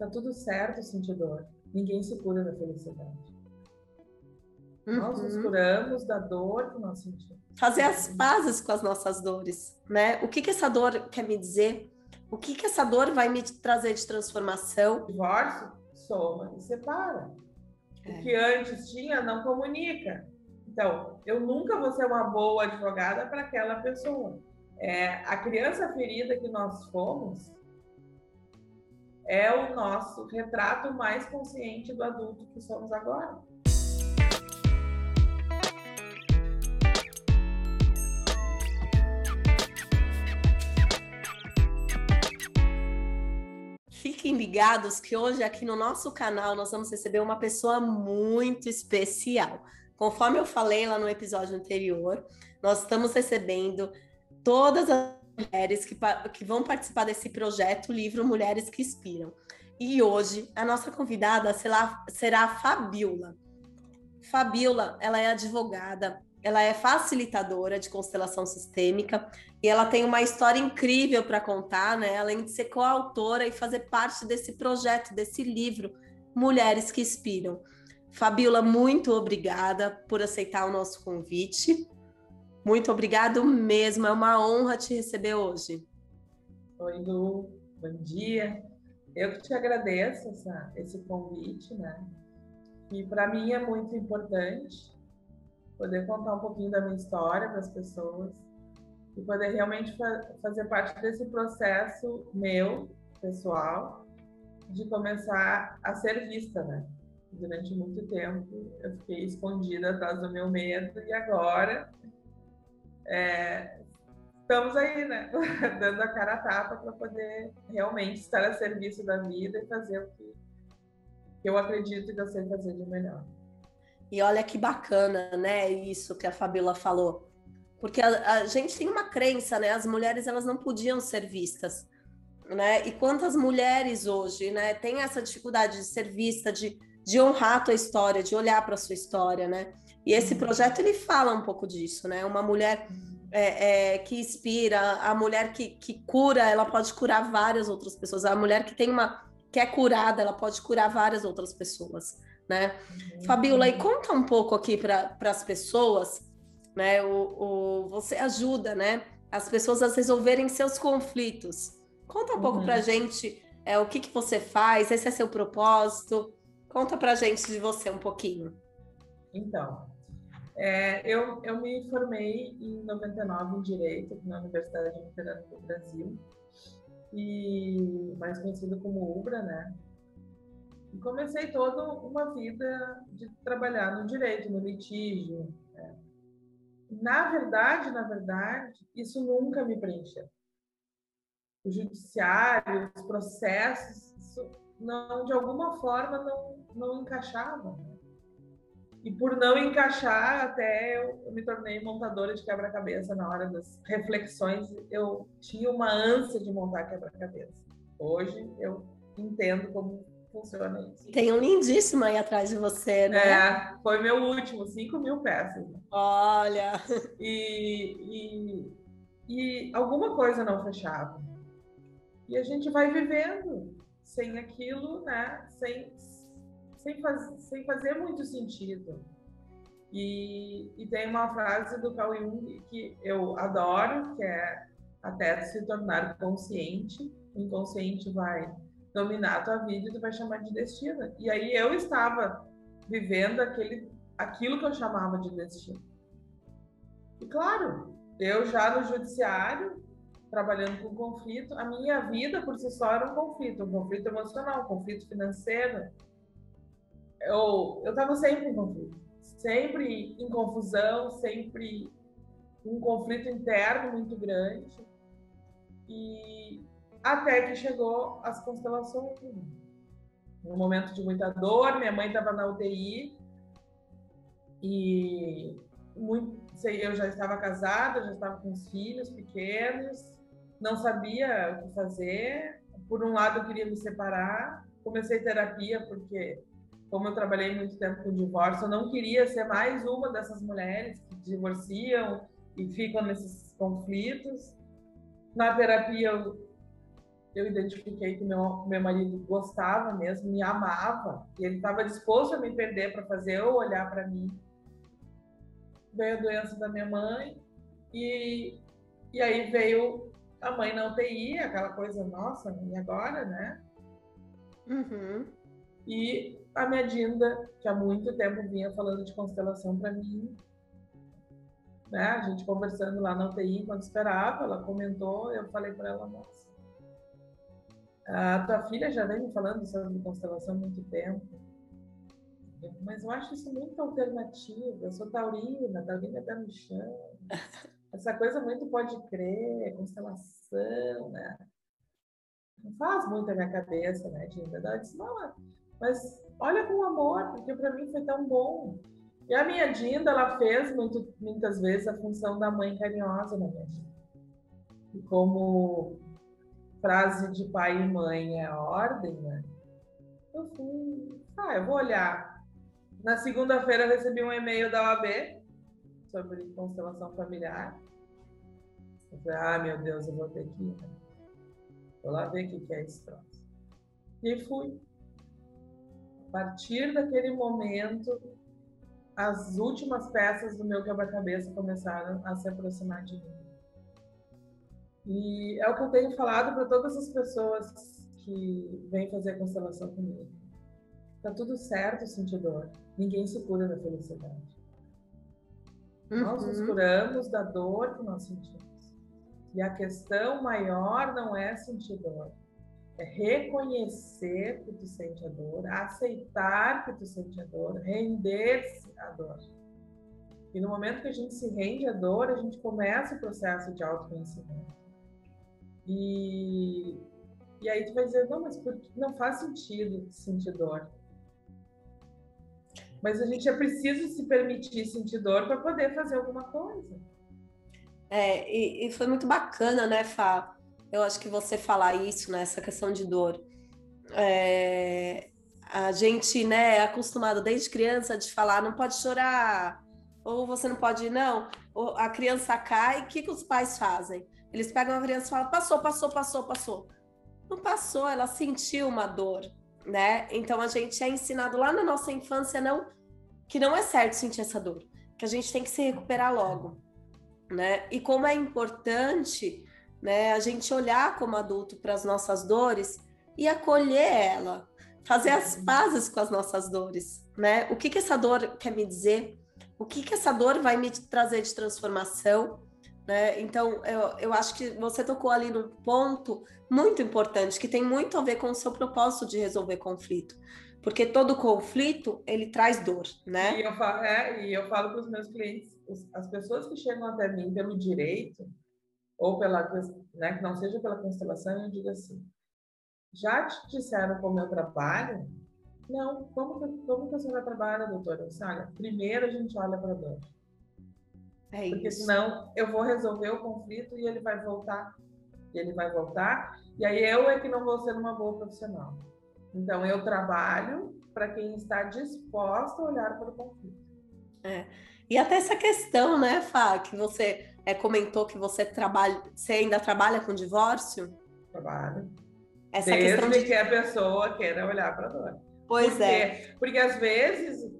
tá tudo certo sentir dor. Ninguém se cura da felicidade. Uhum. Nós nos uhum. curamos da dor que nós sentimos. Fazer as pazes com as nossas dores, né? O que que essa dor quer me dizer? O que que essa dor vai me trazer de transformação? Divórcio, soma e separa. É. O que antes tinha, não comunica. Então, eu nunca vou ser uma boa advogada para aquela pessoa. É, a criança ferida que nós fomos é o nosso retrato mais consciente do adulto que somos agora. Fiquem ligados que hoje aqui no nosso canal nós vamos receber uma pessoa muito especial. Conforme eu falei lá no episódio anterior, nós estamos recebendo todas as mulheres que, que vão participar desse projeto, o livro Mulheres que Inspiram. E hoje a nossa convidada será, será a Fabiola. Fabiola, ela é advogada, ela é facilitadora de constelação sistêmica e ela tem uma história incrível para contar, né? Além de ser coautora e fazer parte desse projeto, desse livro, Mulheres que Inspiram. Fabiola, muito obrigada por aceitar o nosso convite. Muito obrigado mesmo, é uma honra te receber hoje. Oi, Lu, bom dia. Eu que te agradeço essa, esse convite, né? E para mim é muito importante poder contar um pouquinho da minha história para as pessoas e poder realmente fa fazer parte desse processo meu, pessoal, de começar a ser vista, né? Durante muito tempo eu fiquei escondida atrás do meu medo e agora é, estamos aí, né? Dando a cara a tapa para poder realmente estar a serviço da vida e fazer o que eu acredito que eu sei fazer de melhor. E olha que bacana, né? Isso que a Fabiola falou. Porque a, a, gente tem uma crença, né? As mulheres elas não podiam ser vistas, né? E quantas mulheres hoje, né? Tem essa dificuldade de ser vista, de, de honrar a tua história, de olhar para a sua história, né? E esse projeto ele fala um pouco disso, né? Uma mulher é, é, que inspira, a mulher que, que cura, ela pode curar várias outras pessoas. A mulher que tem uma que é curada, ela pode curar várias outras pessoas, né? Uhum. Fabiola, e conta um pouco aqui para as pessoas, né? O, o, você ajuda, né? As pessoas a resolverem seus conflitos. Conta um uhum. pouco para a gente é, o que, que você faz, esse é seu propósito. Conta para a gente de você um pouquinho. Então, é, eu, eu me formei em 99 em Direito na Universidade Luterana do Brasil, e mais conhecido como UBRA, né? E comecei toda uma vida de trabalhar no direito, no litígio. Né? Na verdade, na verdade, isso nunca me preencheu. O judiciário, os processos, isso não, de alguma forma não, não encaixava. E por não encaixar, até eu, eu me tornei montadora de quebra-cabeça na hora das reflexões. Eu tinha uma ânsia de montar quebra-cabeça. Hoje eu entendo como funciona isso. Tem um lindíssimo aí atrás de você, né? É, foi meu último, 5 mil peças. Olha! E, e, e alguma coisa não fechava. E a gente vai vivendo sem aquilo, né? Sem, sem, faz, sem fazer muito sentido. E, e tem uma frase do Carl Jung que eu adoro, que é até se tornar consciente, o inconsciente vai dominar a tua vida e tu vai chamar de destino. E aí eu estava vivendo aquele, aquilo que eu chamava de destino. E claro, eu já no judiciário, trabalhando com conflito, a minha vida por si só era um conflito, um conflito emocional, um conflito financeiro, eu eu estava sempre em conflito, sempre em confusão, sempre um conflito interno muito grande e até que chegou as constelações. Um momento de muita dor, minha mãe estava na UTI e muito, sei, eu já estava casada, já estava com os filhos pequenos, não sabia o que fazer. Por um lado, eu queria me separar. Comecei terapia porque como eu trabalhei muito tempo com divórcio, eu não queria ser mais uma dessas mulheres que divorciam e ficam nesses conflitos. Na terapia, eu eu identifiquei que meu, meu marido gostava mesmo, me amava, e ele estava disposto a me perder para fazer eu olhar para mim. Veio a doença da minha mãe, e, e aí veio a mãe na UTI, aquela coisa, nossa, e agora, né? Uhum. E a minha Dinda, que há muito tempo vinha falando de constelação para mim, né? A gente conversando lá na UTI enquanto esperava, ela comentou, eu falei para ela, nossa, a tua filha já vem me falando sobre constelação há muito tempo. Mas eu acho isso muito alternativo. Eu sou taurina, taurina tá no chão. Essa coisa muito pode crer, constelação, né? Não faz muito a minha cabeça, né, Dinda? Ela disse, não, mas olha com amor, porque para mim foi tão bom. E a minha Dinda, ela fez muito, muitas vezes a função da mãe carinhosa na minha vida. E como frase de pai e mãe é ordem, né? Eu fui, ah, eu vou olhar. Na segunda-feira recebi um e-mail da OAB sobre constelação familiar. Eu falei, ah, meu Deus, eu vou ter que ir. Né? Vou lá ver o que é esse troço. E fui. A partir daquele momento, as últimas peças do meu quebra-cabeça começaram a se aproximar de mim. E é o que eu tenho falado para todas as pessoas que vêm fazer a constelação comigo. Tá tudo certo sentir dor. Ninguém se cura da felicidade. Uhum. Nós nos uhum. curamos da dor que nós sentimos. E a questão maior não é sentir dor, é reconhecer que tu sente a dor, aceitar que tu sente a dor, render-se à dor. E no momento que a gente se rende à dor, a gente começa o processo de autoconhecimento. E, e aí tu vai dizer, não, mas não faz sentido sentir dor. Mas a gente é preciso se permitir sentir dor para poder fazer alguma coisa. É, e, e, foi muito bacana, né, Fá? Eu acho que você falar isso, né, essa questão de dor. É, a gente, né, é acostumado desde criança de falar, não pode chorar, ou você não pode, não. a criança cai, o que, que os pais fazem? Eles pegam a criança e falam: passou, passou, passou, passou. Não passou, ela sentiu uma dor, né? Então a gente é ensinado lá na nossa infância não que não é certo sentir essa dor, que a gente tem que se recuperar logo, né? E como é importante, né, a gente olhar como adulto para as nossas dores e acolher ela, fazer as pazes com as nossas dores, né? O que que essa dor quer me dizer? O que que essa dor vai me trazer de transformação? Né? Então, eu, eu acho que você tocou ali num ponto muito importante, que tem muito a ver com o seu propósito de resolver conflito. Porque todo conflito, ele traz dor, né? E eu falo, é, e eu falo para os meus clientes, as pessoas que chegam até mim pelo direito, ou pela, né, que não seja pela constelação, eu digo assim, já te disseram como eu trabalho? Não, como que, como que a senhora trabalha, doutora? Eu disse, olha, primeiro a gente olha para a dor. É Porque isso. senão eu vou resolver o conflito e ele vai voltar. E ele vai voltar. E aí eu é que não vou ser uma boa profissional. Então eu trabalho para quem está disposto a olhar para o conflito. É. E até essa questão, né, Fá, que você é, comentou que você trabalha, você ainda trabalha com divórcio? Trabalho. Essa Desde questão de que a pessoa queira olhar para a dor. Pois Por é. Porque às vezes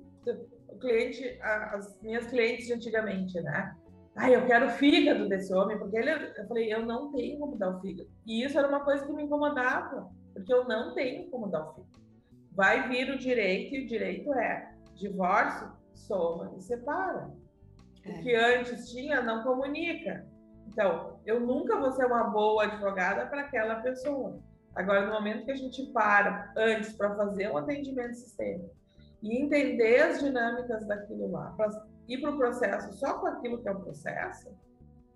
cliente, as minhas clientes de antigamente, né? Ai, eu quero o fígado desse homem, porque ele, eu falei, eu não tenho como dar o fígado. E isso era uma coisa que me incomodava, porque eu não tenho como dar o fígado. Vai vir o direito, e o direito é divórcio, soma e separa. É. O que antes tinha, não comunica. Então, eu nunca vou ser uma boa advogada para aquela pessoa. Agora, no momento que a gente para antes para fazer um atendimento sistêmico, e entender as dinâmicas daquilo lá, para ir para o processo só com aquilo que é o processo,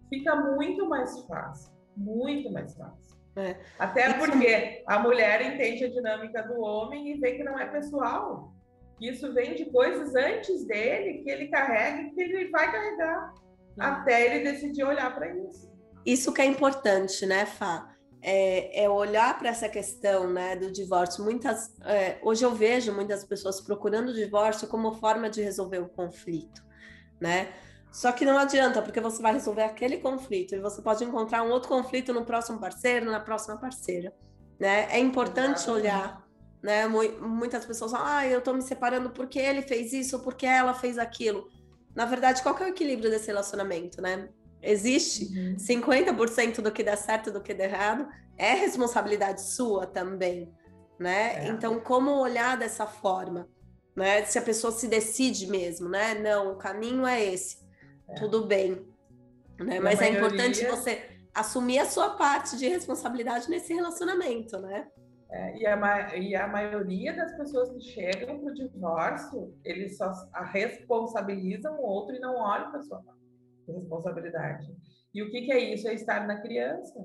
fica muito mais fácil, muito mais fácil. É. Até porque a mulher entende a dinâmica do homem e vê que não é pessoal. Isso vem de coisas antes dele que ele carrega e que ele vai carregar até ele decidir olhar para isso. Isso que é importante, né, Fá? é, é olhar para essa questão né, do divórcio. Muitas, é, hoje eu vejo muitas pessoas procurando o divórcio como forma de resolver o conflito, né? Só que não adianta, porque você vai resolver aquele conflito e você pode encontrar um outro conflito no próximo parceiro, na próxima parceira. né? É importante olhar, né? Muitas pessoas falam, ah, eu tô me separando porque ele fez isso, porque ela fez aquilo. Na verdade, qual é o equilíbrio desse relacionamento, né? Existe uhum. 50% do que dá certo do que dá errado, é responsabilidade sua também, né? É. Então, como olhar dessa forma, né? Se a pessoa se decide mesmo, né? Não, o caminho é esse. É. Tudo bem. Né? Mas maioria... é importante você assumir a sua parte de responsabilidade nesse relacionamento, né? É, e, a, e, a, maioria das pessoas que chegam para o divórcio, eles só responsabilizam o outro e não olham para a sua responsabilidade. E o que, que, é isso? É estar na criança.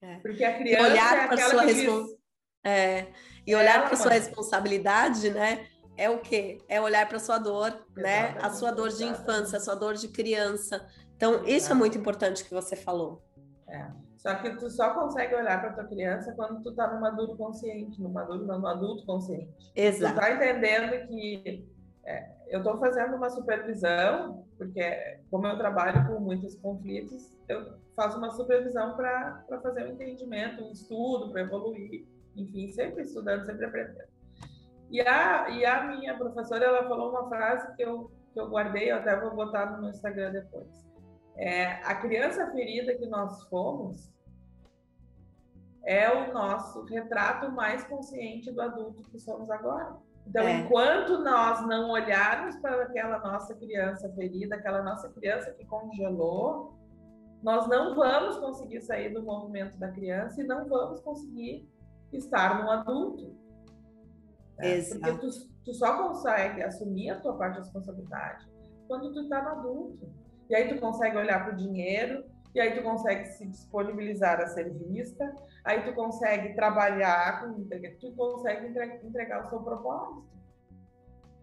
É. Porque a criança e olhar é aquela sua que respons... diz... é. E olhar para sua responsabilidade, né? É o quê? É olhar para sua dor, Exatamente. né? A sua dor de infância, a sua dor de criança. Então, isso é muito importante que você falou. É. Só que tu só consegue olhar para tua criança quando tu tá num maduro consciente, no maduro, no adulto consciente. Exato. Tu tá entendendo que é, eu estou fazendo uma supervisão, porque como eu trabalho com muitos conflitos, eu faço uma supervisão para fazer um entendimento, um estudo, para evoluir, enfim, sempre estudando, sempre aprendendo. E a, e a minha professora, ela falou uma frase que eu, que eu guardei, eu até vou botar no meu Instagram depois é, a criança ferida que nós fomos é o nosso retrato mais consciente do adulto que somos agora. Então, é. enquanto nós não olharmos para aquela nossa criança ferida, aquela nossa criança que congelou, nós não vamos conseguir sair do movimento da criança e não vamos conseguir estar no adulto. Né? Porque tu, tu, só consegue assumir a tua parte de responsabilidade quando tu está no adulto. E aí tu consegue olhar para o dinheiro, e aí tu consegue se disponibilizar a ser vista, aí tu consegue trabalhar, com, tu consegue entregar o seu propósito.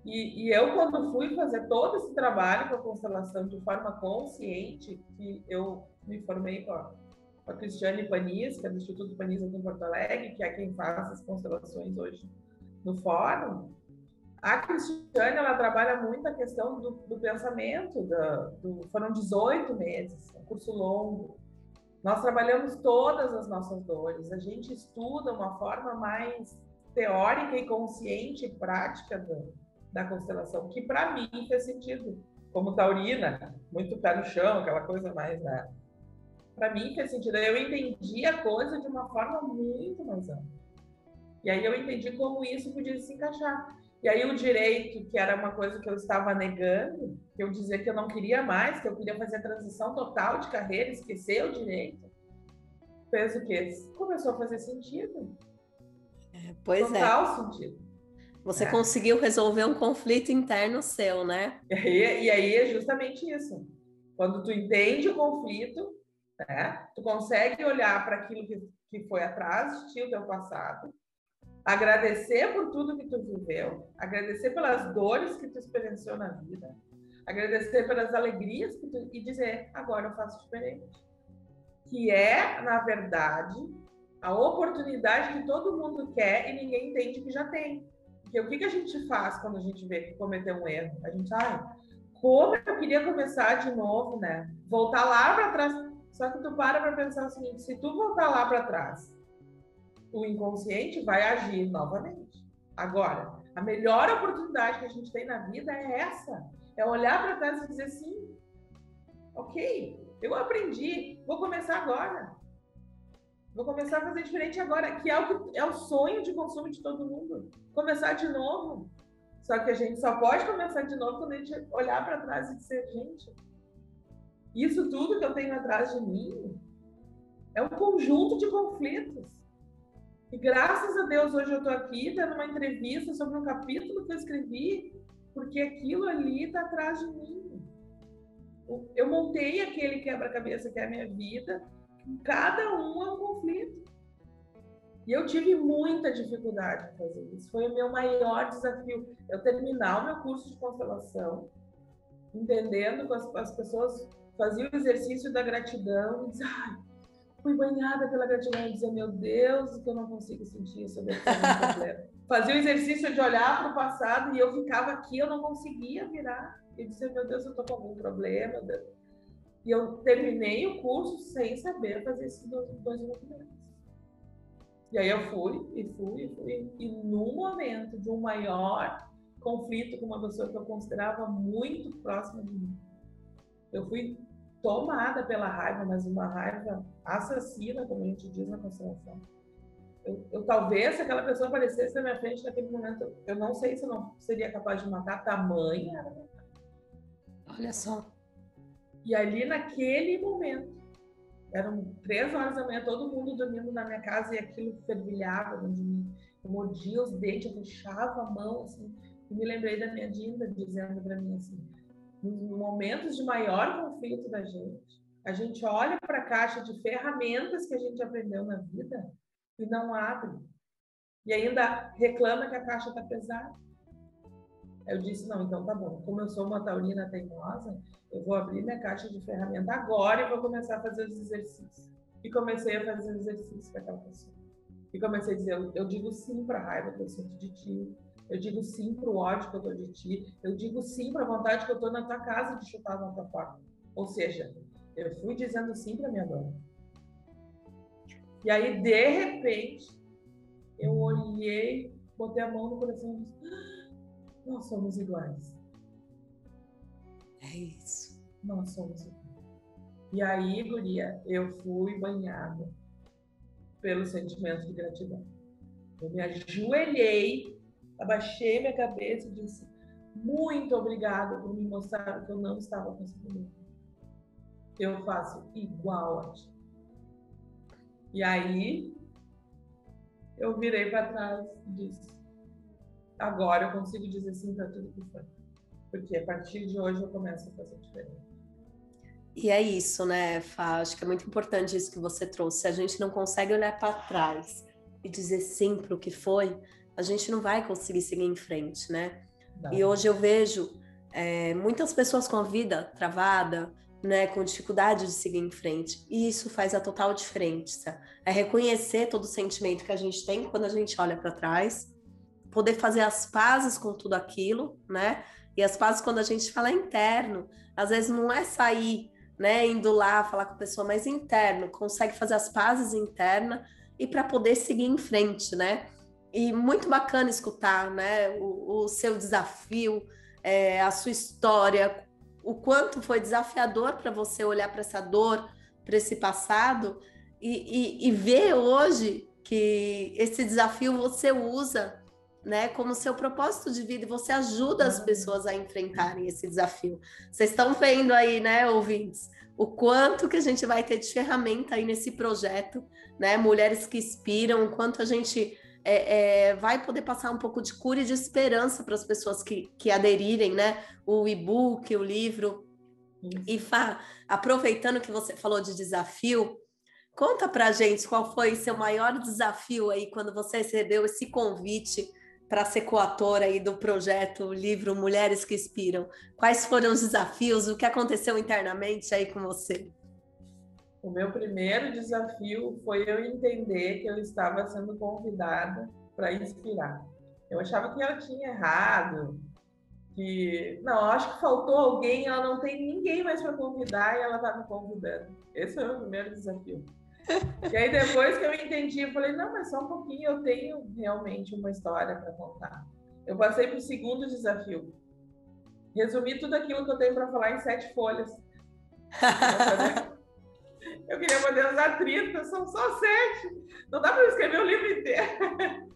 E, e, eu, quando fui fazer todo esse trabalho com a constelação de forma consciente, que eu me formei com a, Cristiane Panis, que é do Instituto Panis aqui em Porto Alegre, que é quem faz as constelações hoje no fórum, a Cristiane, ela trabalha muito a questão do, do pensamento, do, foram 18 meses, um curso longo. Nós trabalhamos todas as nossas dores, a gente estuda uma forma mais teórica e consciente e prática do, da constelação, que para mim fez sentido. Como taurina, muito pé no chão, aquela coisa mais, né? Para mim fez sentido. Eu entendi a coisa de uma forma muito mais ampla. E aí eu entendi como isso podia se encaixar. E aí o direito, que era uma coisa que eu estava negando, que eu dizia que eu não queria mais, que eu queria fazer a transição total de carreira, esquecer o direito, fez o quê? Começou a fazer sentido. É, pois total é. Total sentido. Você é. conseguiu resolver um conflito interno seu, né? E aí, e aí é justamente isso. Quando tu entende o conflito, né? Tu consegue olhar para aquilo que, que foi atrás de ti, o teu passado, agradecer por tudo que tu viveu, agradecer pelas dores que tu experienciou na vida, agradecer pelas alegrias que tu, e dizer agora eu faço diferente, que é na verdade a oportunidade que todo mundo quer e ninguém entende que já tem. Porque o que, que a gente faz quando a gente vê que cometeu um erro? A gente, ai, como eu queria começar de novo, né? Voltar lá para trás. Só que tu para para pensar o seguinte: se tu voltar lá para trás o inconsciente vai agir novamente. Agora, a melhor oportunidade que a gente tem na vida é essa: é olhar para trás e dizer sim, ok, eu aprendi, vou começar agora. Vou começar a fazer diferente agora, que é o, que, é o sonho de consumo de todo mundo. Começar de novo. Só que a gente só pode começar de novo quando a gente olhar para trás e dizer, gente, isso tudo que eu tenho atrás de mim é um conjunto de conflitos e graças a Deus hoje eu estou aqui dando uma entrevista sobre um capítulo que eu escrevi, porque aquilo ali está atrás de mim. Eu montei aquele quebra-cabeça que é a minha vida, cada um é um conflito. E eu tive muita dificuldade em fazer isso. Foi o meu maior desafio. Eu terminar o meu curso de constelação, entendendo que as, as pessoas faziam o exercício da gratidão e diziam, ah, fui banhada pela gratidão e dizer, meu Deus, que eu não consigo sentir isso, eu problema. Fazia o exercício de olhar para o passado e eu ficava aqui, eu não conseguia virar. E dizer, meu Deus, eu estou com algum problema. E eu terminei o curso sem saber fazer esses dois, dois movimentos. E aí eu fui, e fui, e fui. E no momento de um maior conflito com uma pessoa que eu considerava muito próxima de mim, eu fui tomada pela raiva, mas uma raiva assassina, como a gente diz na constelação. Eu, eu, talvez se aquela pessoa aparecesse na minha frente naquele momento, eu não sei se eu não seria capaz de matar tamanha. Olha só. E ali naquele momento, eram três horas da manhã, todo mundo dormindo na minha casa e aquilo fervilhava dentro de mim. Eu mordia os dentes, eu fechava a mão, assim. E me lembrei da minha Dinda dizendo para mim assim: nos momentos de maior conflito da gente, a gente olha para a caixa de ferramentas que a gente aprendeu na vida e não abre. E ainda reclama que a caixa está pesada. Eu disse, não, então tá bom. Como eu sou uma taurina teimosa, eu vou abrir minha caixa de ferramenta agora e vou começar a fazer os exercícios. E comecei a fazer os exercícios com aquela pessoa. E comecei a dizer, eu, eu digo sim para a raiva que eu sinto de ti. Eu digo sim para o ódio que eu tô de ti. Eu digo sim para a vontade que eu tô na tua casa de chutar na tua porta. Ou seja, eu fui dizendo sim para minha dona. E aí, de repente, eu olhei, botei a mão no coração e disse, ah, nós somos iguais. É isso. Nós somos iguais. E aí, Guria, eu fui banhada pelo sentimento de gratidão. Eu me ajoelhei abaixei minha cabeça e disse: Muito obrigada por me mostrar que eu não estava conseguindo. Eu faço igual a ti. E aí eu virei para trás e disse: Agora eu consigo dizer sim para tudo que foi. Porque a partir de hoje eu começo a fazer diferente. E é isso, né, Fá? Acho que é muito importante isso que você trouxe. Se a gente não consegue olhar para trás e dizer sim para o que foi, a gente não vai conseguir seguir em frente, né? Não. E hoje eu vejo é, muitas pessoas com a vida travada, né, com dificuldade de seguir em frente. E isso faz a total diferença. É reconhecer todo o sentimento que a gente tem quando a gente olha para trás, poder fazer as pazes com tudo aquilo, né? E as pazes quando a gente fala interno, às vezes não é sair, né, indo lá falar com a pessoa, mas interno, consegue fazer as pazes interna e para poder seguir em frente, né? E muito bacana escutar né, o, o seu desafio, é, a sua história, o quanto foi desafiador para você olhar para essa dor, para esse passado e, e, e, ver hoje que esse desafio você usa né, como seu propósito de vida e você ajuda as pessoas a enfrentarem esse desafio. Vocês estão vendo aí, né, ouvintes, o quanto que a gente vai ter de ferramenta aí nesse projeto, né, mulheres que inspiram, o quanto a gente é, é, vai poder passar um pouco de cura e de esperança para as pessoas que, que aderirem, né? O e-book, o livro. Isso. E Fá, aproveitando que você falou de desafio, conta para gente qual foi seu maior desafio aí quando você recebeu esse convite para ser coautora aí do projeto livro Mulheres que Inspiram. Quais foram os desafios? O que aconteceu internamente aí com você? O meu primeiro desafio foi eu entender que eu estava sendo convidada para inspirar. Eu achava que ela tinha errado, que não, acho que faltou alguém, ela não tem ninguém mais para convidar e ela está me convidando. Esse foi o meu primeiro desafio. e aí depois que eu entendi, eu falei, não, mas só um pouquinho, eu tenho realmente uma história para contar. Eu passei para o segundo desafio. Resumir tudo aquilo que eu tenho para falar em sete folhas. Eu queria poder usar 30, são só 7. Não dá para escrever o livro inteiro.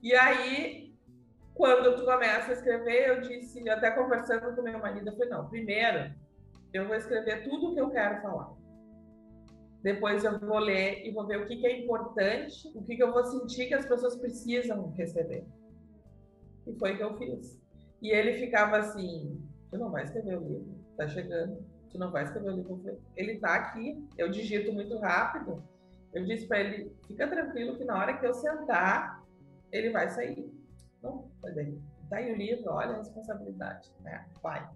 E aí, quando tu começa a escrever, eu disse, até conversando com meu marido, eu falei, não, primeiro eu vou escrever tudo o que eu quero falar. Depois eu vou ler e vou ver o que, que é importante, o que, que eu vou sentir que as pessoas precisam receber. E foi o que eu fiz. E ele ficava assim, tu não vai escrever o livro, tá chegando tu não vai escrever o livro. Ele tá aqui, eu digito muito rápido. Eu disse para ele, fica tranquilo que na hora que eu sentar, ele vai sair. Não, ele, tá aí o livro, olha a responsabilidade, né? Vai.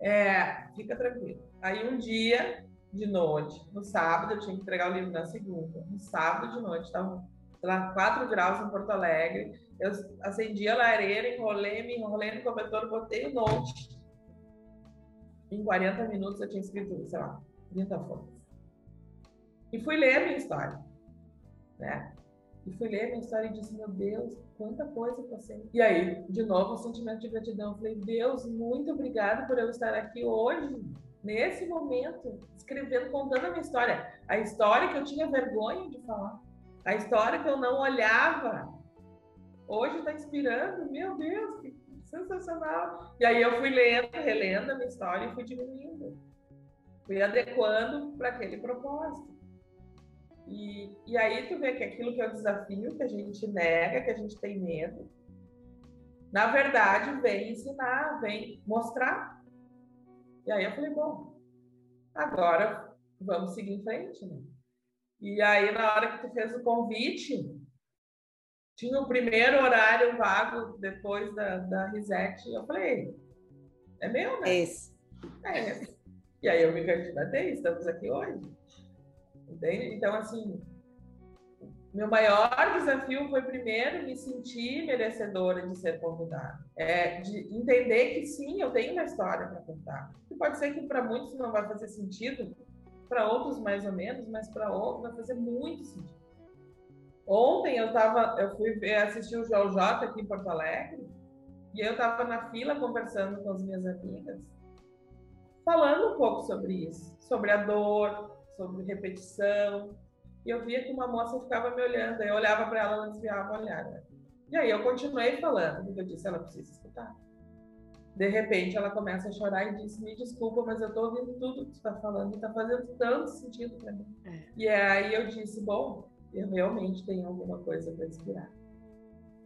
É, fica tranquilo. Aí um dia, de noite, no sábado, eu tinha que entregar o livro na segunda. No sábado de noite, estava lá 4 graus em Porto Alegre. Eu acendi a lareira, enrolei, me enrolei no cobertor, botei o note em 40 minutos eu tinha escrito, sei lá, 30 folhas. E fui ler minha história, né? E fui ler minha história e disse, meu Deus, quanta coisa eu passei. E aí, de novo, um sentimento de gratidão. Eu falei, Deus, muito obrigado por eu estar aqui hoje, nesse momento, escrevendo, contando a minha história. A história que eu tinha vergonha de falar. A história que eu não olhava. Hoje está inspirando, meu Deus, que sensacional. E aí eu fui lendo, relendo a minha história e fui diminuindo. Fui adequando para aquele propósito. E, e aí tu vê que aquilo que é o desafio, que a gente nega, que a gente tem medo, na verdade vem ensinar, vem mostrar. E aí eu falei, bom, agora vamos seguir em frente, né? E aí na hora que tu fez o convite, tinha o primeiro horário vago depois da, da reset, eu falei, é meu, né? Esse. É. E aí eu me candidatei, estamos aqui hoje. Entende? Então, assim, meu maior desafio foi primeiro me sentir merecedora de ser convidada. É, de entender que sim, eu tenho uma história para contar. E pode ser que para muitos não vai fazer sentido, para outros mais ou menos, mas para outros vai fazer muito sentido. Ontem eu tava, eu fui assistir o João J aqui em Porto Alegre, e eu estava na fila conversando com as minhas amigas, falando um pouco sobre isso, sobre a dor, sobre repetição. E eu via que uma moça ficava me olhando, eu olhava para ela, ela desviava o olhar. Né? E aí eu continuei falando, porque eu disse, ela precisa escutar. De repente ela começa a chorar e diz: Me desculpa, mas eu estou ouvindo tudo que você está falando e está fazendo tanto sentido para mim. É. E aí eu disse: Bom, eu realmente tenho alguma coisa para inspirar.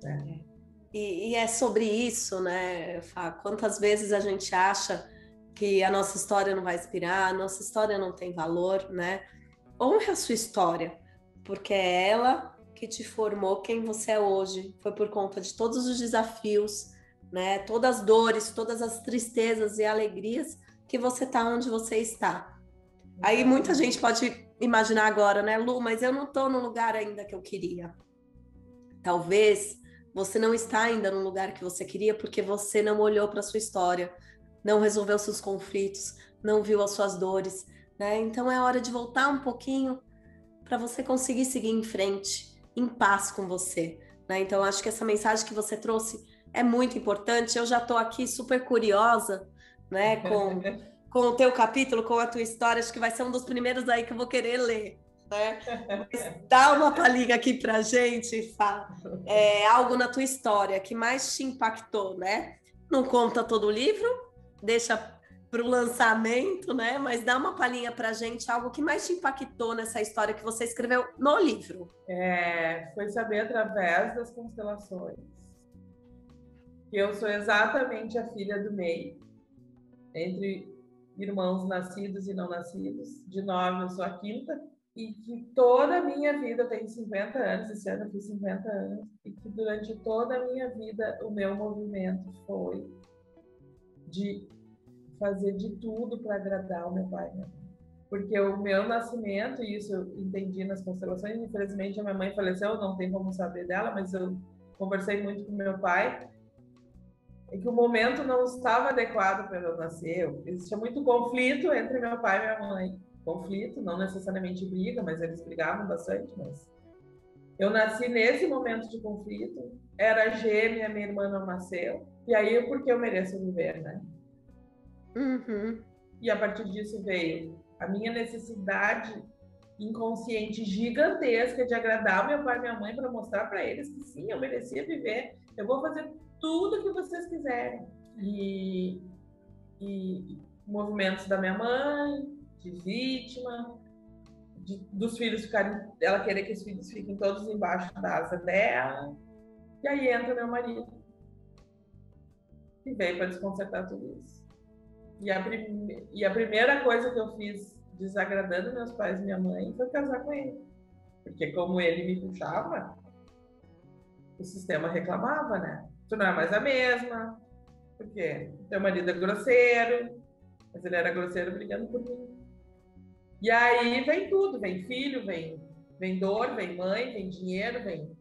Né? É. E, e, é sobre isso, né, Fá? Quantas vezes a gente acha que a nossa história não vai inspirar, a nossa história não tem valor, né? Honre a sua história, porque é ela que te formou quem você é hoje. Foi por conta de todos os desafios, né? Todas as dores, todas as tristezas e alegrias que você tá onde você está. Aí muita gente pode imaginar agora, né, Lu, mas eu não tô no lugar ainda que eu queria. Talvez você não está ainda no lugar que você queria porque você não olhou para sua história, não resolveu seus conflitos, não viu as suas dores, né? Então é hora de voltar um pouquinho para você conseguir seguir em frente, em paz com você, né? Então acho que essa mensagem que você trouxe é muito importante. Eu já estou aqui super curiosa, né, com com o teu capítulo, com a tua história, acho que vai ser um dos primeiros aí que eu vou querer ler. Né? Dá uma palhinha aqui pra gente, Fá. É, algo na tua história que mais te impactou, né? Não conta todo o livro, deixa para o lançamento, né? Mas dá uma palhinha para gente, algo que mais te impactou nessa história que você escreveu no livro. É, foi saber através das constelações que eu sou exatamente a filha do meio, entre irmãos nascidos e não nascidos. De nove, eu sou a quinta. E que toda a minha vida, eu tenho 50 anos, esse ano eu fiz 50 anos, e que durante toda a minha vida o meu movimento foi de fazer de tudo para agradar o meu pai e minha mãe. Porque o meu nascimento, e isso eu entendi nas constelações, infelizmente a minha mãe faleceu, não tem como saber dela, mas eu conversei muito com meu pai, é que o momento não estava adequado para eu nascer. Existia muito conflito entre meu pai e minha mãe. Conflito, não necessariamente briga, mas eles brigavam bastante. Mas eu nasci nesse momento de conflito. Era gêmea, minha irmã não nasceu. E aí, porque eu mereço viver, né? Uhum. E a partir disso veio a minha necessidade inconsciente gigantesca de agradar meu pai e minha mãe para mostrar para eles que sim, eu merecia viver. Eu vou fazer tudo que vocês quiserem. E, e movimentos da minha mãe, de vítima, de, dos filhos ficarem, ela querer que os filhos fiquem todos embaixo da asa dela. E aí entra meu marido. E veio para desconcertar tudo isso. E a, prim... e a primeira coisa que eu fiz desagradando meus pais e minha mãe foi casar com ele. Porque como ele me puxava, o sistema reclamava, né? Tu não é mais a mesma, porque teu marido é grosseiro, mas ele era grosseiro brigando por mim. E aí vem tudo, vem filho, vem, vem dor, vem mãe, vem dinheiro, vem,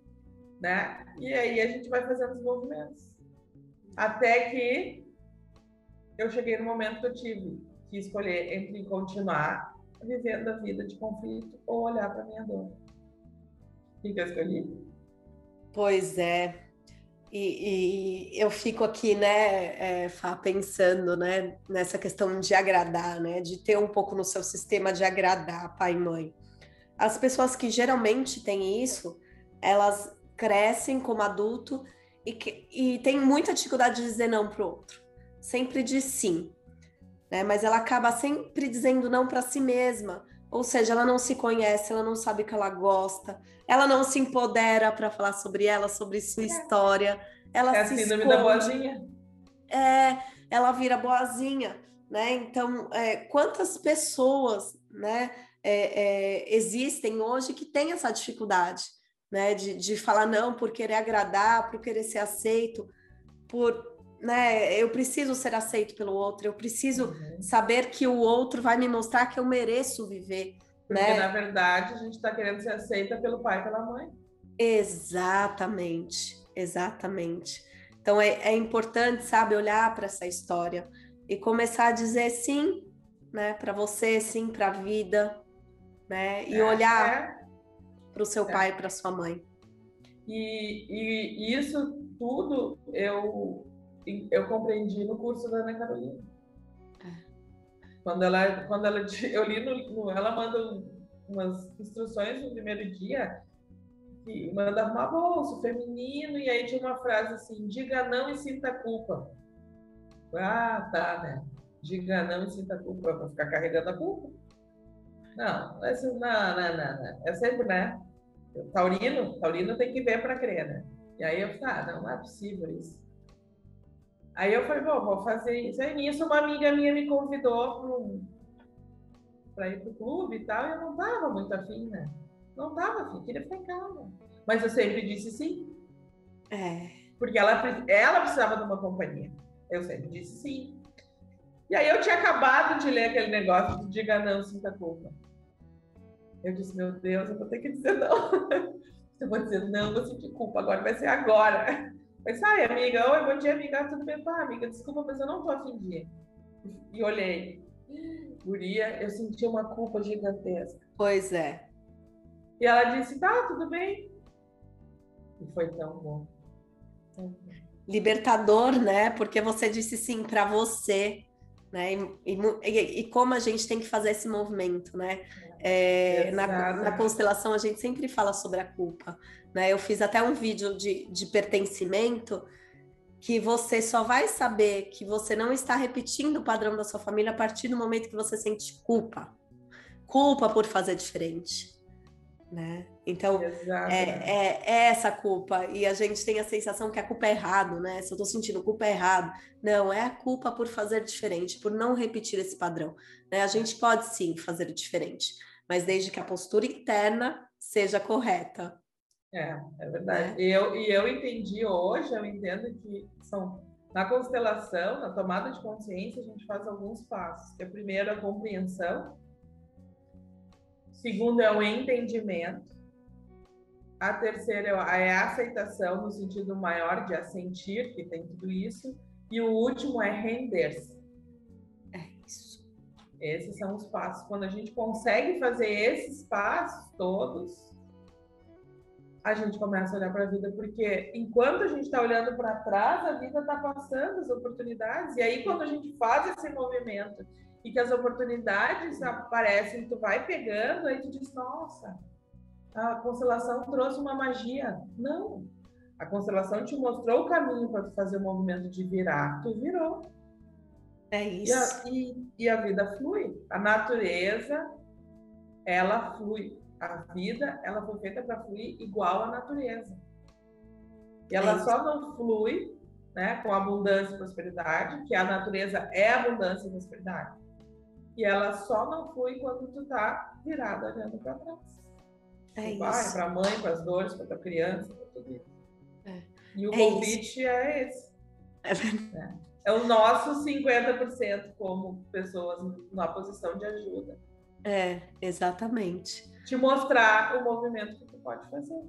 né? E aí a gente vai fazendo os movimentos. Até que eu cheguei no momento que eu tive que escolher entre continuar vivendo a vida de conflito ou olhar para minha dor. O que, eu escolhi? Pois é. E, e, eu fico aqui, né, é, Fá, pensando, né, nessa questão de agradar, né, de ter um pouco no seu sistema de agradar pai e mãe. As pessoas que geralmente têm isso, elas crescem como adulto e, que, e tem muita dificuldade de dizer não para o outro. Sempre diz sim, né? Mas ela acaba sempre dizendo não para si mesma. Ou seja, ela não se conhece, ela não sabe o que ela gosta, ela não se empodera para falar sobre ela, sobre sua é. história. Ela é a síndrome da boazinha. É, ela vira boazinha, né? Então, é, quantas pessoas, né, é, é, existem hoje que têm essa dificuldade, né, de, de falar não por querer agradar, por querer ser aceito, por né, eu preciso ser aceito pelo outro, eu preciso uhum. saber que o outro vai me mostrar que eu mereço viver. Porque, né? na verdade, a gente está querendo ser aceita pelo pai e pela mãe. Exatamente, exatamente. Então é, é importante, sabe, olhar para essa história e começar a dizer sim, né, para você, sim para a vida, né, e é, olhar é. para o seu é. pai e para sua mãe. E, e, isso tudo eu eu compreendi no curso da Ana Carolina. É. Quando ela, quando ela, eu li no, no ela manda umas instruções no primeiro dia que manda arrumar bolso feminino e aí tinha uma frase assim: diga não e sinta culpa. Ah, tá, né? Diga não e sinta culpa para ficar carregando a culpa. Não, é assim, não, não, não, não. É sempre, né? Taurino, Taurino tem que ver para crer, né? E aí eu falei, ah, não, não é possível isso. Aí eu falei, bom, vou fazer isso. Aí nisso uma amiga minha me convidou para ir pro clube e tal, e eu não tava muito afim, né? Não tava afim, queria ficar em casa. Mas eu sempre disse sim. É. Porque ela, ela precisava de uma companhia. Eu sempre disse sim. E aí eu tinha acabado de ler aquele negócio de diga não, sinta culpa. Eu disse, meu Deus, eu vou ter que dizer não. eu vou dizer não, vou sentir culpa, agora vai ser agora. Mas, ai, amiga, oi, bom dia, amiga, tudo bem? Pá, amiga, desculpa, mas eu não tô afim de ir. E olhei. Guria, eu senti uma culpa gigantesca. Pois é. E ela disse, tá, tudo bem. E foi tão bom. Libertador, né? Porque você disse sim para você, né? E, e, e, como a gente tem que fazer esse movimento, né? É, na, na, constelação a gente sempre fala sobre a culpa, né? Eu fiz até um vídeo de, de pertencimento que você só vai saber que você não está repetindo o padrão da sua família a partir do momento que você sente culpa. Culpa por fazer diferente. Né? Então, é, é, é, essa culpa. E a gente tem a sensação que a culpa é errado, né? Se eu tô sentindo culpa é errado. Não, é a culpa por fazer diferente, por não repetir esse padrão. Né? A gente pode sim fazer diferente, mas desde que a postura interna seja correta. É, é verdade. É. E, eu, e eu entendi hoje, eu entendo que são na constelação, na tomada de consciência, a gente faz alguns passos. Que é primeiro a compreensão, segundo é o entendimento, a terceira é a aceitação no sentido maior de assentir que tem tudo isso, e o último é render-se. É isso. Esses são os passos. Quando a gente consegue fazer esses passos todos, a gente começa a olhar para a vida, porque enquanto a gente está olhando para trás, a vida está passando as oportunidades. E aí, quando a gente faz esse movimento e que as oportunidades aparecem, tu vai pegando, aí tu diz: Nossa, a constelação trouxe uma magia. Não. A constelação te mostrou o caminho para tu fazer o movimento de virar. Tu virou. É isso. E a, e, e a vida flui. A natureza, ela flui a vida ela foi feita para fluir igual à natureza. E ela é só não flui né, com abundância e prosperidade, que a natureza é abundância e prosperidade. E ela só não flui quando tu tá virado olhando para trás. É pai, para a mãe, para as dores, para a criança, para tudo isso. É. E o é convite isso. é esse. É, é. é o nosso 50% como pessoas na posição de ajuda. É, exatamente te mostrar o movimento que tu pode fazer.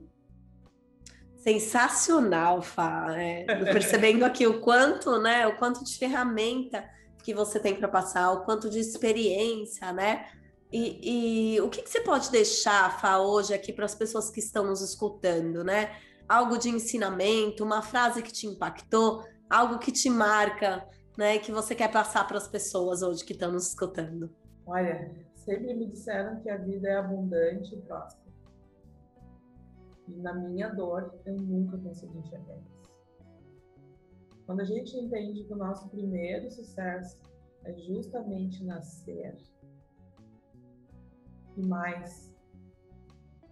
Sensacional, Fá. É, percebendo aqui o quanto, né? O quanto de ferramenta que você tem para passar, o quanto de experiência, né? E, e o que, que, você pode deixar, Fá, hoje aqui para as pessoas que estão nos escutando, né? algo de ensinamento, uma frase que te impactou, algo que te marca, né? Que você quer passar para as pessoas hoje que estão nos escutando. Olha, sempre me disseram que a vida é abundante e próspera. E na minha dor, eu nunca consegui enxergar. Quando a gente entende que o nosso primeiro sucesso é justamente nascer, e mais,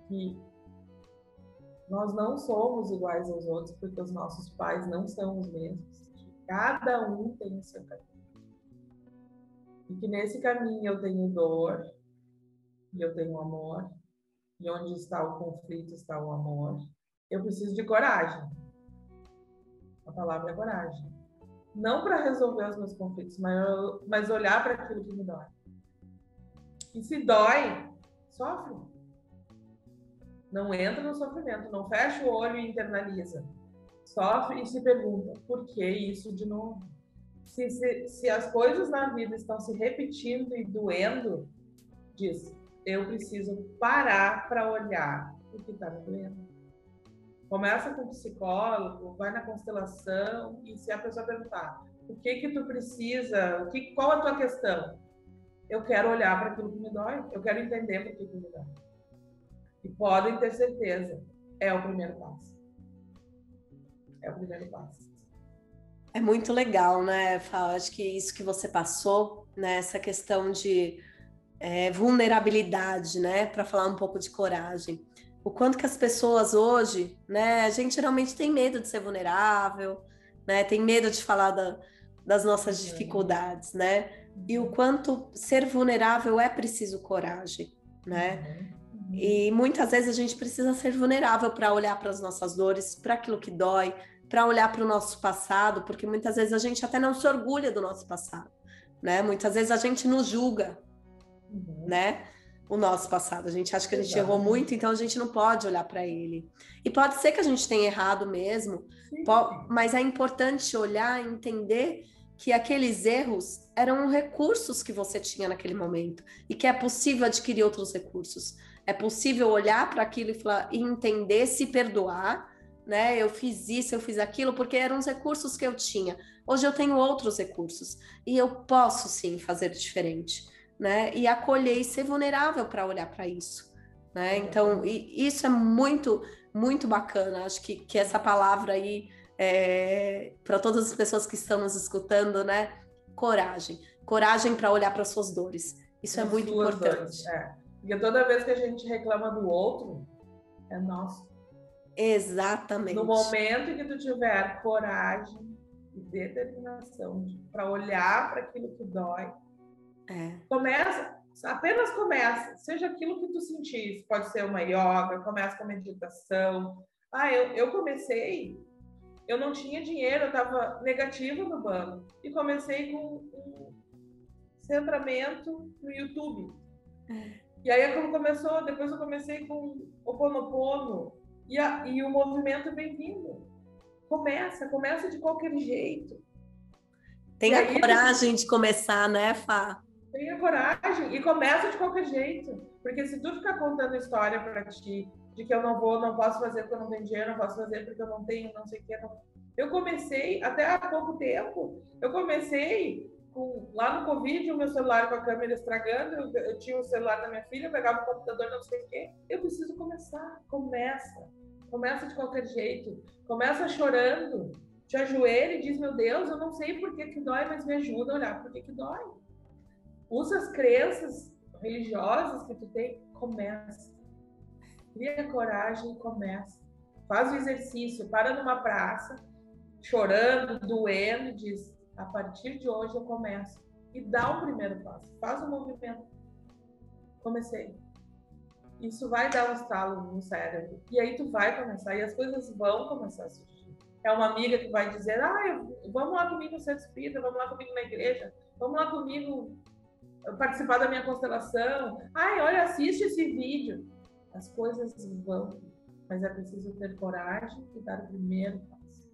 que nós não somos iguais aos outros, porque os nossos pais não são os mesmos. Cada um tem o seu caminho. E que nesse caminho eu tenho dor, e eu tenho amor, e onde está o conflito está o amor. Eu preciso de coragem. A palavra é coragem. Não para resolver os meus conflitos, mas, mas olhar para aquilo que me dói. E se dói, sofre. Não entra no sofrimento, não fecha o olho e internaliza. Sofre e se pergunta: por que isso de novo? Se, se, se as coisas na vida estão se repetindo e doendo, diz: eu preciso parar para olhar o que está me doendo. Começa com o psicólogo, vai na constelação e se a pessoa perguntar o que que tu precisa, o que, qual a tua questão, eu quero olhar para aquilo que me dói, eu quero entender por que, me dói. E podem ter certeza, é o primeiro passo. É o primeiro passo. É muito legal, né, Fá? Acho que isso que você passou, né, essa questão de é, vulnerabilidade, né, para falar um pouco de coragem. O quanto que as pessoas hoje, né, a gente geralmente tem medo de ser vulnerável, né, tem medo de falar da, das nossas dificuldades, né, e o quanto ser vulnerável é preciso coragem, né. Uhum. E muitas vezes a gente precisa ser vulnerável para olhar para as nossas dores, para aquilo que dói, para olhar para o nosso passado, porque muitas vezes a gente até não se orgulha do nosso passado, né? Muitas vezes a gente nos julga, uhum. né? O nosso passado. A gente acha que a gente Exato. errou muito, então a gente não pode olhar para ele. E pode ser que a gente tenha errado mesmo, mas é importante olhar e entender que aqueles erros eram recursos que você tinha naquele momento e que é possível adquirir outros recursos. É possível olhar para aquilo e, falar, e entender, se perdoar, né? Eu fiz isso, eu fiz aquilo, porque eram os recursos que eu tinha. Hoje eu tenho outros recursos e eu posso sim fazer diferente né? E acolher e ser vulnerável para olhar para isso, né? Então, isso é muito, muito bacana. Acho que, que essa palavra aí, é, para todas as pessoas que estão nos escutando, né? Coragem. Coragem para olhar para suas dores. Isso é é muito importante. É. Porque toda vez que a gente reclama do outro, é nosso. Exatamente. No momento que tu tiver coragem e determinação para olhar para aquilo que dói, é. Começa, apenas começa, seja aquilo que tu sentir, pode ser uma yoga, começa com meditação. Ah, eu, eu comecei, eu não tinha dinheiro, eu estava negativa no banco e comecei com um centramento no YouTube. É. E aí como começou, depois eu comecei com o Ponopono e, a, e o movimento vem vindo. Começa, começa de qualquer jeito. Tenha coragem de começar, né, Fá? Tenha coragem e começa de qualquer jeito. Porque se tu ficar contando história para ti de que eu não vou, não posso fazer porque eu não tenho dinheiro, não posso fazer porque eu não tenho, não sei o que. Não... Eu comecei, até há pouco tempo, eu comecei com, lá no Covid, o meu celular com a câmera estragando, eu, eu tinha o celular da minha filha, eu pegava o computador, não sei o quê. Eu preciso começar. Começa. Começa de qualquer jeito. Começa chorando. Te ajoelha e diz, meu Deus, eu não sei por que, que dói, mas me ajuda a olhar por que, que dói usa as crenças religiosas que tu tem, começa. Cria coragem e começa. Faz o exercício, para numa praça, chorando, doendo, diz: a partir de hoje eu começo. E dá o primeiro passo, faz o movimento. Comecei. Isso vai dar um estalo no cérebro. E aí tu vai começar, e as coisas vão começar a surgir. É uma amiga que vai dizer: ah, vamos lá comigo no centro espírita, vamos lá comigo na igreja, vamos lá comigo participar da minha constelação. Ai, olha, assiste esse vídeo. As coisas vão, mas é preciso ter coragem e dar o primeiro passo.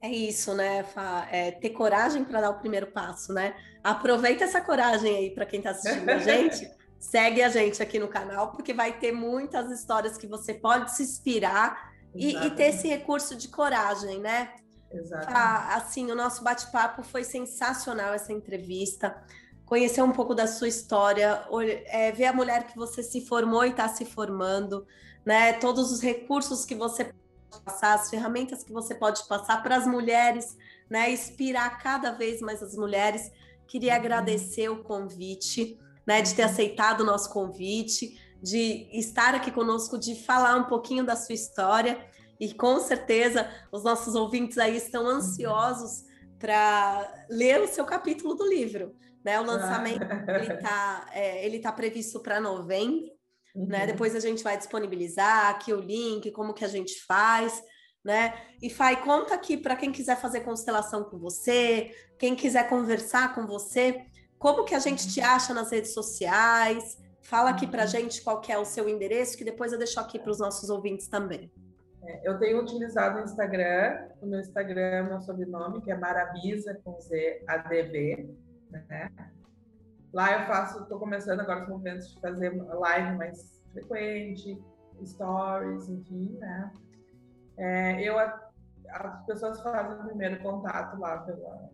É isso, né, Fá? É ter coragem para dar o primeiro passo, né? Aproveita essa coragem aí para quem está assistindo a gente. Segue a gente aqui no canal, porque vai ter muitas histórias que você pode se inspirar E, e, ter esse recurso de coragem, né? Exatamente. assim, o nosso bate-papo foi sensacional essa entrevista. Conhecer um pouco da sua história, é, ver a mulher que você se formou e está se formando, né? Todos os recursos que você pode passar, as ferramentas que você pode passar para as mulheres, né? Inspirar cada vez mais as mulheres. Queria uhum. agradecer o convite, né? De ter aceitado o nosso convite, de estar aqui conosco, de falar um pouquinho da sua história. E com certeza os nossos ouvintes aí estão uhum. ansiosos para ler o seu capítulo do livro. Né? O lançamento ele está é, ele tá previsto para novembro. Né? Uhum. Né? Depois a gente vai disponibilizar aqui o link, como que a gente faz. Né? E Fai, conta aqui para quem quiser fazer constelação com você, quem quiser conversar com você, como que a gente te acha nas redes sociais? Fala aqui para a uhum. gente qual é o seu endereço, que depois eu deixo aqui para os nossos ouvintes também. É, eu tenho utilizado o Instagram, o meu Instagram, meu sobrenome, que é Marabisa, com Z, ADB, né? Lá eu faço, estou começando agora os movimentos de fazer live mais frequente, stories, enfim, né? É, eu, as pessoas fazem o primeiro contato lá pela,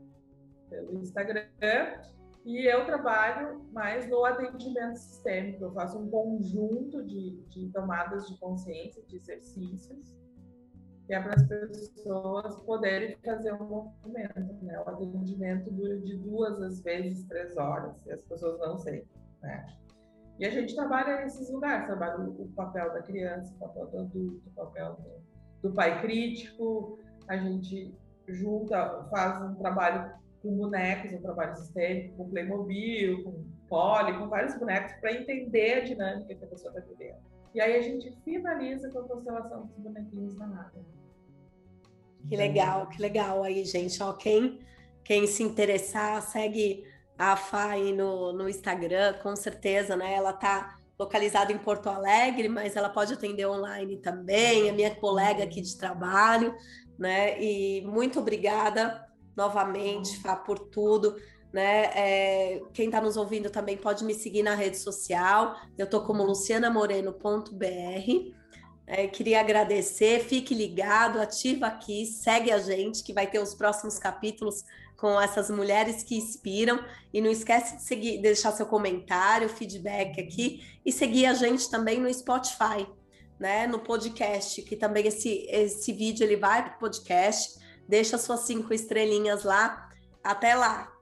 pelo Instagram e eu trabalho mais no atendimento sistêmico. Eu faço um conjunto de, de tomadas de consciência, de exercícios, que é para as pessoas poderem fazer um movimento. Né? O atendimento dura de duas às vezes três horas, e as pessoas não sei. Né? E a gente trabalha nesses lugares, trabalha o papel da criança, o papel do adulto, o papel do, do pai crítico, a gente junta, faz um trabalho com bonecos, um trabalho sistêmico, com Playmobil, com Poli, com vários bonecos, para entender a dinâmica que a pessoa está vivendo. E aí a gente finaliza com a constelação dos bonequinhos na nada. Que legal, que legal aí, gente. Ó, quem, quem se interessar, segue a Fai no, no Instagram, com certeza, né? Ela tá localizada em Porto Alegre, mas ela pode atender online também, é minha colega aqui de trabalho, né? E muito obrigada novamente, Fá, por tudo. Né? É, quem está nos ouvindo também pode me seguir na rede social. Eu estou como lucianamoreno.br. É, queria agradecer, fique ligado, ativa aqui, segue a gente, que vai ter os próximos capítulos com essas mulheres que inspiram. E não esquece de seguir, deixar seu comentário, feedback aqui e seguir a gente também no Spotify, né? No podcast, que também esse, esse vídeo ele vai para o podcast. Deixa suas cinco estrelinhas lá. Até lá!